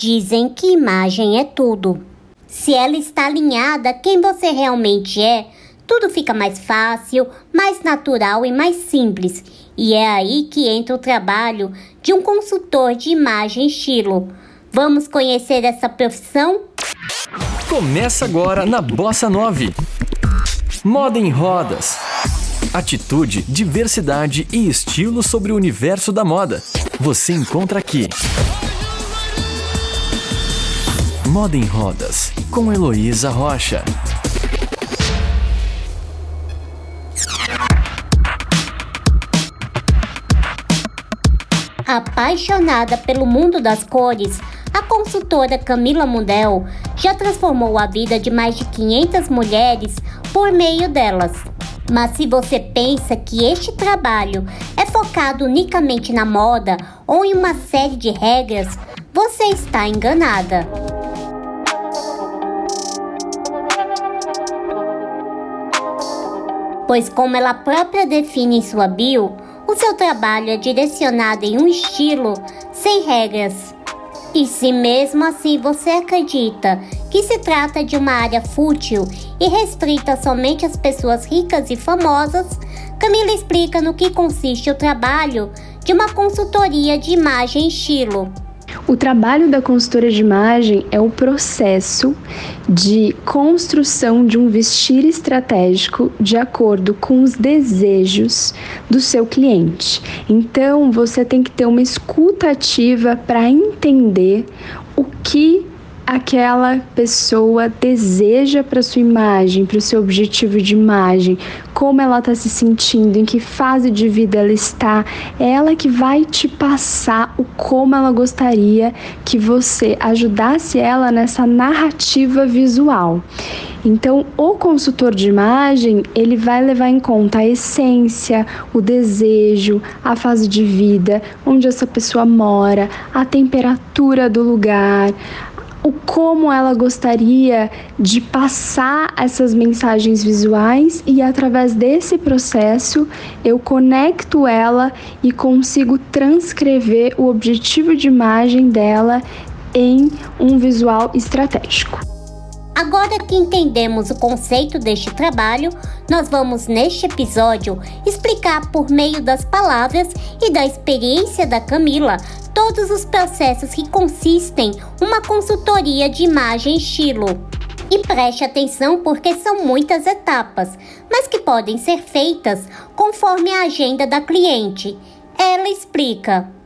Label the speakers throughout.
Speaker 1: Dizem que imagem é tudo. Se ela está alinhada quem você realmente é, tudo fica mais fácil, mais natural e mais simples. E é aí que entra o trabalho de um consultor de imagem estilo. Vamos conhecer essa profissão?
Speaker 2: Começa agora na Bossa 9. Moda em rodas. Atitude, diversidade e estilo sobre o universo da moda. Você encontra aqui. Moda em Rodas, com Heloísa Rocha.
Speaker 1: Apaixonada pelo mundo das cores, a consultora Camila Mundel já transformou a vida de mais de 500 mulheres por meio delas. Mas se você pensa que este trabalho é focado unicamente na moda ou em uma série de regras, você está enganada. Pois, como ela própria define em sua bio, o seu trabalho é direcionado em um estilo sem regras. E se mesmo assim você acredita que se trata de uma área fútil e restrita somente às pessoas ricas e famosas, Camila explica no que consiste o trabalho de uma consultoria de imagem e estilo.
Speaker 3: O trabalho da consultora de imagem é o processo de construção de um vestir estratégico de acordo com os desejos do seu cliente. Então, você tem que ter uma escuta ativa para entender o que aquela pessoa deseja para sua imagem, para o seu objetivo de imagem, como ela está se sentindo, em que fase de vida ela está, é ela que vai te passar o como ela gostaria que você ajudasse ela nessa narrativa visual. Então, o consultor de imagem, ele vai levar em conta a essência, o desejo, a fase de vida, onde essa pessoa mora, a temperatura do lugar, o como ela gostaria de passar essas mensagens visuais e através desse processo eu conecto ela e consigo transcrever o objetivo de imagem dela em um visual estratégico.
Speaker 1: Agora que entendemos o conceito deste trabalho, nós vamos neste episódio explicar por meio das palavras e da experiência da Camila todos os processos que consistem uma consultoria de imagem estilo. E preste atenção porque são muitas etapas, mas que podem ser feitas conforme a agenda da cliente. Ela explica.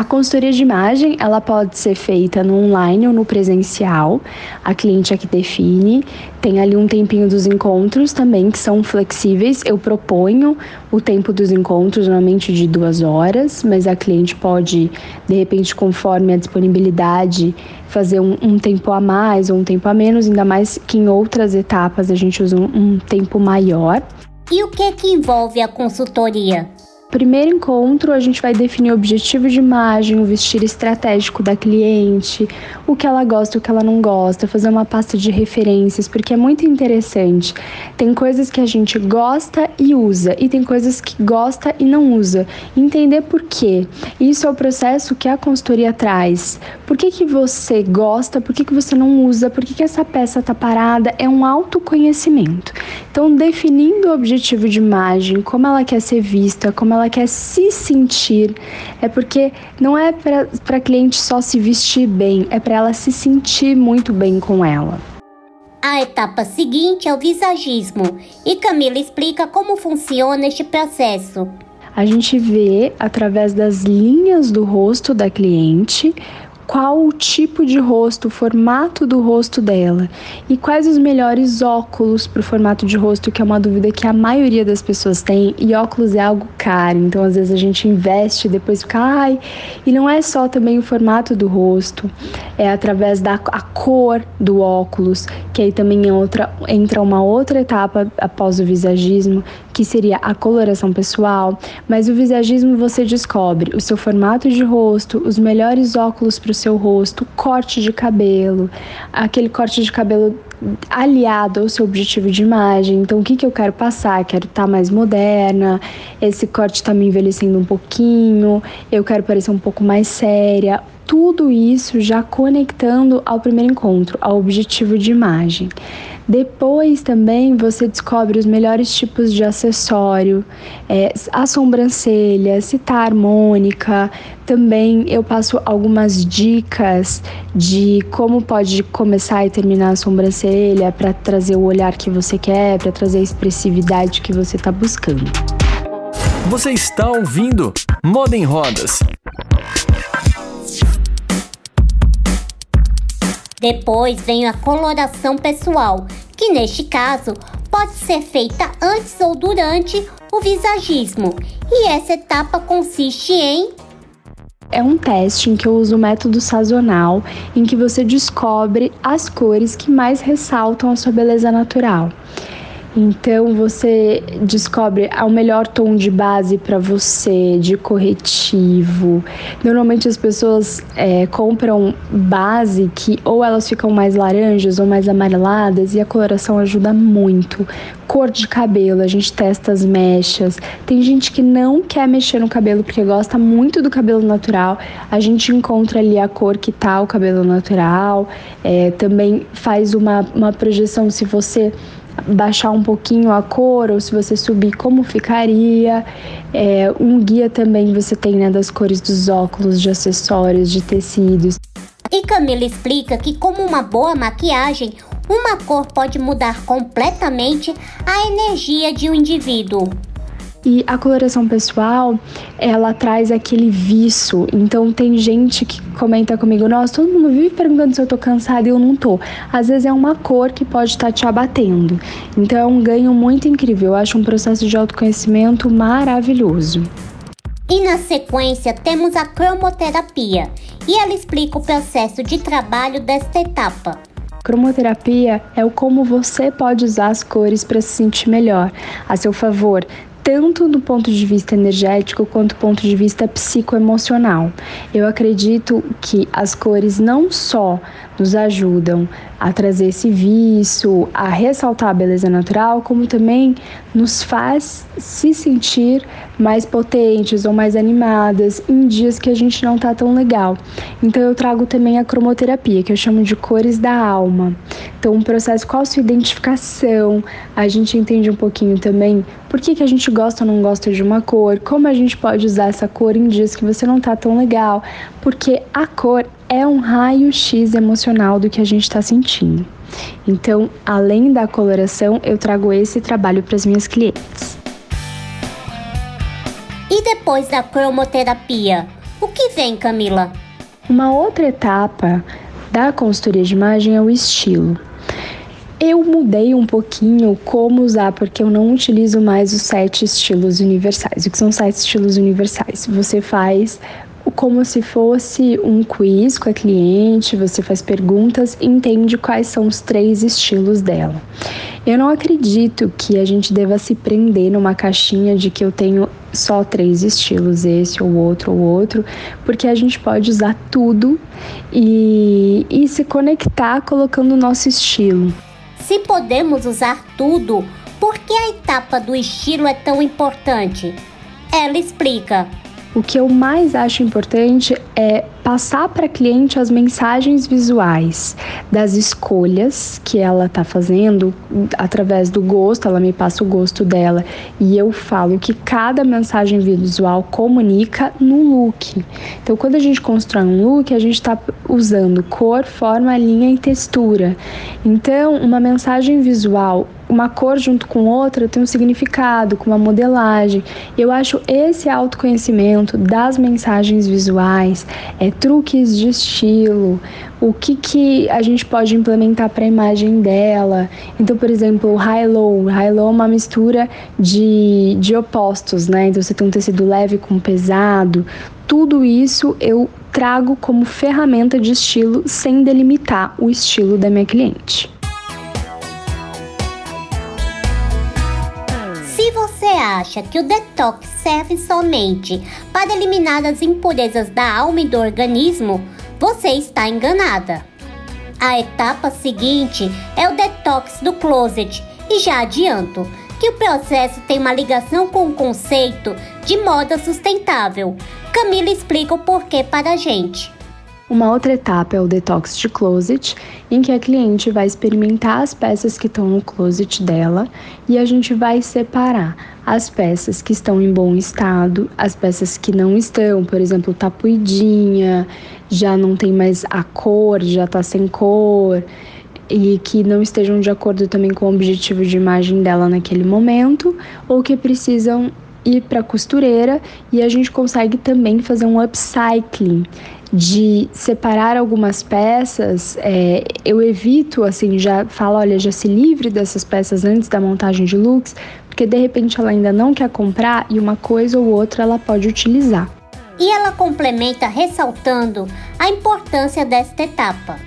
Speaker 3: A consultoria de imagem, ela pode ser feita no online ou no presencial. A cliente é que define. Tem ali um tempinho dos encontros também que são flexíveis. Eu proponho o tempo dos encontros, normalmente de duas horas, mas a cliente pode, de repente, conforme a disponibilidade, fazer um, um tempo a mais ou um tempo a menos, ainda mais que em outras etapas a gente usa um, um tempo maior.
Speaker 1: E o que é que envolve a consultoria?
Speaker 3: Primeiro encontro, a gente vai definir o objetivo de imagem, o vestir estratégico da cliente, o que ela gosta, o que ela não gosta, fazer uma pasta de referências, porque é muito interessante. Tem coisas que a gente gosta e usa, e tem coisas que gosta e não usa. Entender por quê. Isso é o processo que a consultoria traz. Por que, que você gosta, por que, que você não usa, por que, que essa peça tá parada? É um autoconhecimento. Então, definindo o objetivo de imagem, como ela quer ser vista, como ela ela quer se sentir, é porque não é para a cliente só se vestir bem, é para ela se sentir muito bem com ela.
Speaker 1: A etapa seguinte é o visagismo e Camila explica como funciona este processo.
Speaker 3: A gente vê através das linhas do rosto da cliente qual o tipo de rosto, o formato do rosto dela e quais os melhores óculos para o formato de rosto, que é uma dúvida que a maioria das pessoas tem. E óculos é algo caro, então às vezes a gente investe e depois fica, ai, e não é só também o formato do rosto, é através da a cor do óculos, que aí também é outra, entra uma outra etapa após o visagismo, que seria a coloração pessoal, mas o visagismo você descobre o seu formato de rosto, os melhores óculos para o seu rosto, corte de cabelo, aquele corte de cabelo aliado ao seu objetivo de imagem. Então, o que, que eu quero passar? Quero estar tá mais moderna, esse corte está me envelhecendo um pouquinho, eu quero parecer um pouco mais séria tudo isso já conectando ao primeiro encontro, ao objetivo de imagem. Depois também você descobre os melhores tipos de acessório, é, a sobrancelha, se tá harmônica. Também eu passo algumas dicas de como pode começar e terminar a sobrancelha para trazer o olhar que você quer, para trazer a expressividade que você está buscando.
Speaker 2: Você está ouvindo Moda em Rodas.
Speaker 1: Depois vem a coloração pessoal, que neste caso pode ser feita antes ou durante o visagismo. E essa etapa consiste em
Speaker 3: é um teste em que eu uso o método sazonal, em que você descobre as cores que mais ressaltam a sua beleza natural. Então você descobre o melhor tom de base para você, de corretivo. Normalmente as pessoas é, compram base que ou elas ficam mais laranjas ou mais amareladas e a coloração ajuda muito. Cor de cabelo, a gente testa as mechas. Tem gente que não quer mexer no cabelo porque gosta muito do cabelo natural. A gente encontra ali a cor que tá o cabelo natural. É, também faz uma, uma projeção se você baixar um pouquinho a cor ou se você subir, como ficaria. É, um guia também você tem né, das cores dos óculos, de acessórios, de tecidos.
Speaker 1: E Camila explica que, como uma boa maquiagem, uma cor pode mudar completamente a energia de um indivíduo.
Speaker 3: E a coloração pessoal, ela traz aquele viço. Então tem gente que comenta comigo, nossa, todo mundo vive perguntando se eu tô cansada e eu não tô. Às vezes é uma cor que pode estar tá te abatendo. Então é um ganho muito incrível. Eu acho um processo de autoconhecimento maravilhoso.
Speaker 1: E na sequência temos a cromoterapia. E ela explica o processo de trabalho desta etapa.
Speaker 3: Cromoterapia é o como você pode usar as cores para se sentir melhor, a seu favor, tanto do ponto de vista energético quanto do ponto de vista psicoemocional. Eu acredito que as cores não só nos ajudam a trazer esse vício, a ressaltar a beleza natural, como também nos faz se sentir mais potentes ou mais animadas em dias que a gente não tá tão legal. Então eu trago também a cromoterapia, que eu chamo de cores da alma. Então um processo com a sua identificação, a gente entende um pouquinho também por que, que a gente gosta ou não gosta de uma cor, como a gente pode usar essa cor em dias que você não tá tão legal, porque a cor é um raio-x emocional do que a gente está sentindo. Então, além da coloração, eu trago esse trabalho para as minhas clientes.
Speaker 1: E depois da cromoterapia, o que vem, Camila?
Speaker 3: Uma outra etapa da consultoria de imagem é o estilo. Eu mudei um pouquinho como usar, porque eu não utilizo mais os sete estilos universais. O que são sete estilos universais? Você faz como se fosse um quiz com a cliente, você faz perguntas entende quais são os três estilos dela. Eu não acredito que a gente deva se prender numa caixinha de que eu tenho só três estilos, esse ou outro ou outro, porque a gente pode usar tudo e, e se conectar colocando o nosso estilo.
Speaker 1: Se podemos usar tudo, por que a etapa do estilo é tão importante? Ela explica.
Speaker 3: O que eu mais acho importante é passar para a cliente as mensagens visuais das escolhas que ela está fazendo através do gosto, ela me passa o gosto dela e eu falo que cada mensagem visual comunica no look. Então, quando a gente constrói um look, a gente está usando cor, forma, linha e textura. Então, uma mensagem visual uma cor junto com outra tem um significado, com uma modelagem. Eu acho esse autoconhecimento das mensagens visuais, é, truques de estilo, o que, que a gente pode implementar para a imagem dela. Então, por exemplo, o high-low. High-low é uma mistura de, de opostos, né? Então, você tem um tecido leve com pesado. Tudo isso eu trago como ferramenta de estilo sem delimitar o estilo da minha cliente.
Speaker 1: Acha que o detox serve somente para eliminar as impurezas da alma e do organismo, você está enganada. A etapa seguinte é o detox do closet e já adianto que o processo tem uma ligação com o conceito de moda sustentável. Camila explica o porquê para a gente.
Speaker 3: Uma outra etapa é o detox de closet, em que a cliente vai experimentar as peças que estão no closet dela e a gente vai separar as peças que estão em bom estado, as peças que não estão, por exemplo, tá puidinha, já não tem mais a cor, já tá sem cor e que não estejam de acordo também com o objetivo de imagem dela naquele momento, ou que precisam ir para costureira e a gente consegue também fazer um upcycling de separar algumas peças. É, eu evito, assim, já falo, olha, já se livre dessas peças antes da montagem de looks, porque de repente ela ainda não quer comprar e uma coisa ou outra ela pode utilizar.
Speaker 1: E ela complementa ressaltando a importância desta etapa.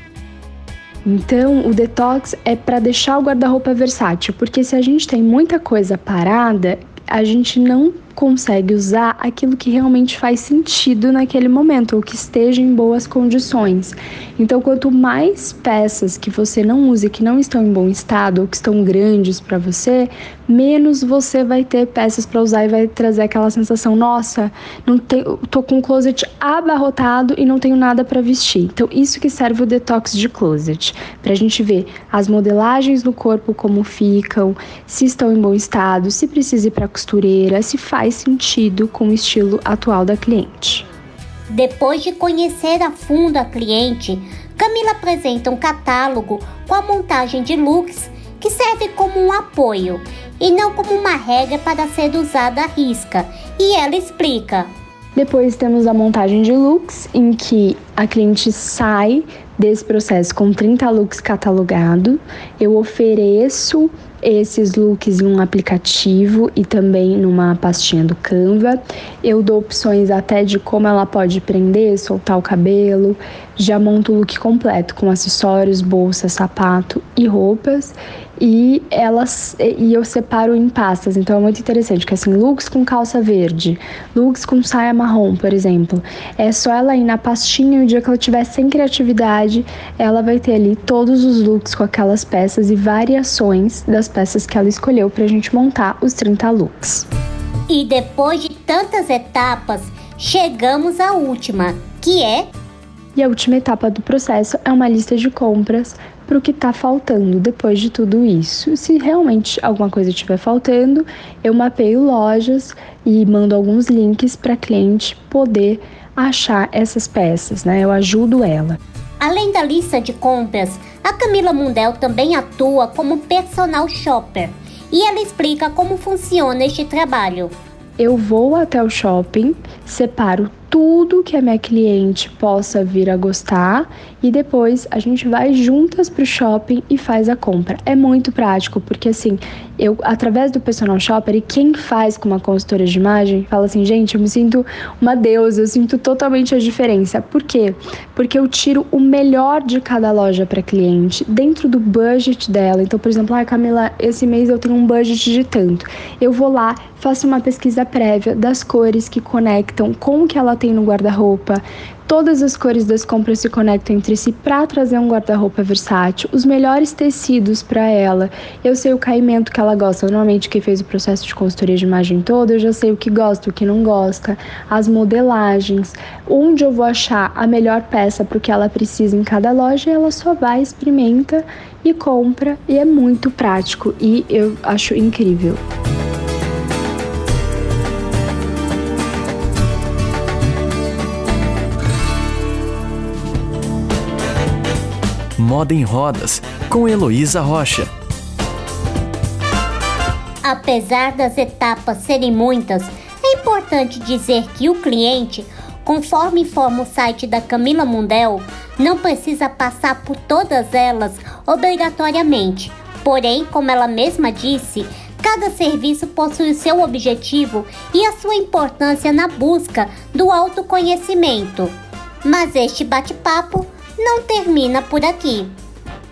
Speaker 3: Então, o detox é para deixar o guarda-roupa versátil, porque se a gente tem muita coisa parada, a gente não consegue usar aquilo que realmente faz sentido naquele momento ou que esteja em boas condições. Então, quanto mais peças que você não use que não estão em bom estado ou que estão grandes para você, menos você vai ter peças para usar e vai trazer aquela sensação: nossa, não tenho, tô com o closet abarrotado e não tenho nada para vestir. Então, isso que serve o detox de closet, para a gente ver as modelagens no corpo como ficam, se estão em bom estado, se precisa ir para costureira, se faz faz sentido com o estilo atual da cliente.
Speaker 1: Depois de conhecer a fundo a cliente, Camila apresenta um catálogo com a montagem de looks que serve como um apoio e não como uma regra para ser usada à risca. E ela explica.
Speaker 3: Depois temos a montagem de looks, em que a cliente sai desse processo com 30 looks catalogados. Eu ofereço esses looks em um aplicativo e também numa pastinha do Canva. Eu dou opções até de como ela pode prender, soltar o cabelo. Já monto o look completo com acessórios, bolsa, sapato e roupas e elas e eu separo em pastas, então é muito interessante que assim, looks com calça verde, looks com saia marrom, por exemplo. É só ela ir na pastinha e o dia que ela tiver sem criatividade, ela vai ter ali todos os looks com aquelas peças e variações das peças que ela escolheu pra gente montar os 30 looks.
Speaker 1: E depois de tantas etapas, chegamos à última, que é
Speaker 3: e a última etapa do processo é uma lista de compras para o que está faltando depois de tudo isso. Se realmente alguma coisa estiver faltando, eu mapeio lojas e mando alguns links para a cliente poder achar essas peças, né? Eu ajudo ela.
Speaker 1: Além da lista de compras, a Camila Mundel também atua como personal shopper e ela explica como funciona este trabalho.
Speaker 3: Eu vou até o shopping, separo tudo que a minha cliente possa vir a gostar e depois a gente vai juntas para o shopping e faz a compra. É muito prático, porque assim, eu através do personal shopper e quem faz com uma consultora de imagem, fala assim, gente, eu me sinto uma deusa, eu sinto totalmente a diferença. Por quê? Porque eu tiro o melhor de cada loja para cliente dentro do budget dela. Então, por exemplo, ah, Camila, esse mês eu tenho um budget de tanto. Eu vou lá, faço uma pesquisa prévia das cores que conectam com o que ela tem no guarda-roupa. Todas as cores das compras se conectam entre si para trazer um guarda-roupa versátil, os melhores tecidos para ela. Eu sei o caimento que ela gosta. Normalmente, quem fez o processo de consultoria de imagem toda, eu já sei o que gosta, o que não gosta, as modelagens, onde eu vou achar a melhor peça para o que ela precisa em cada loja. ela só vai, experimenta e compra. E é muito prático e eu acho incrível.
Speaker 2: Moda em Rodas, com Heloísa Rocha.
Speaker 1: Apesar das etapas serem muitas, é importante dizer que o cliente, conforme informa o site da Camila Mundel, não precisa passar por todas elas obrigatoriamente. Porém, como ela mesma disse, cada serviço possui o seu objetivo e a sua importância na busca do autoconhecimento. Mas este bate-papo não termina por aqui.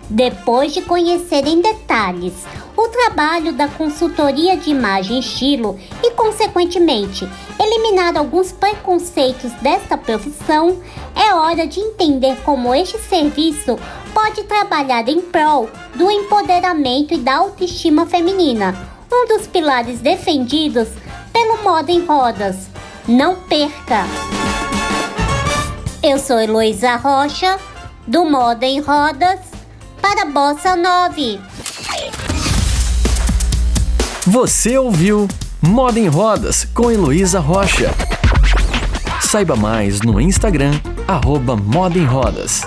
Speaker 1: Depois de conhecer em detalhes o trabalho da consultoria de imagem e estilo e, consequentemente, eliminar alguns preconceitos desta profissão, é hora de entender como este serviço pode trabalhar em prol do empoderamento e da autoestima feminina, um dos pilares defendidos pelo Moda em Rodas. Não perca! Eu sou Heloísa Rocha, do Moda em Rodas, para Bossa 9.
Speaker 2: Você ouviu Moda em Rodas com Heloísa Rocha. Saiba mais no Instagram, arroba Moda em Rodas.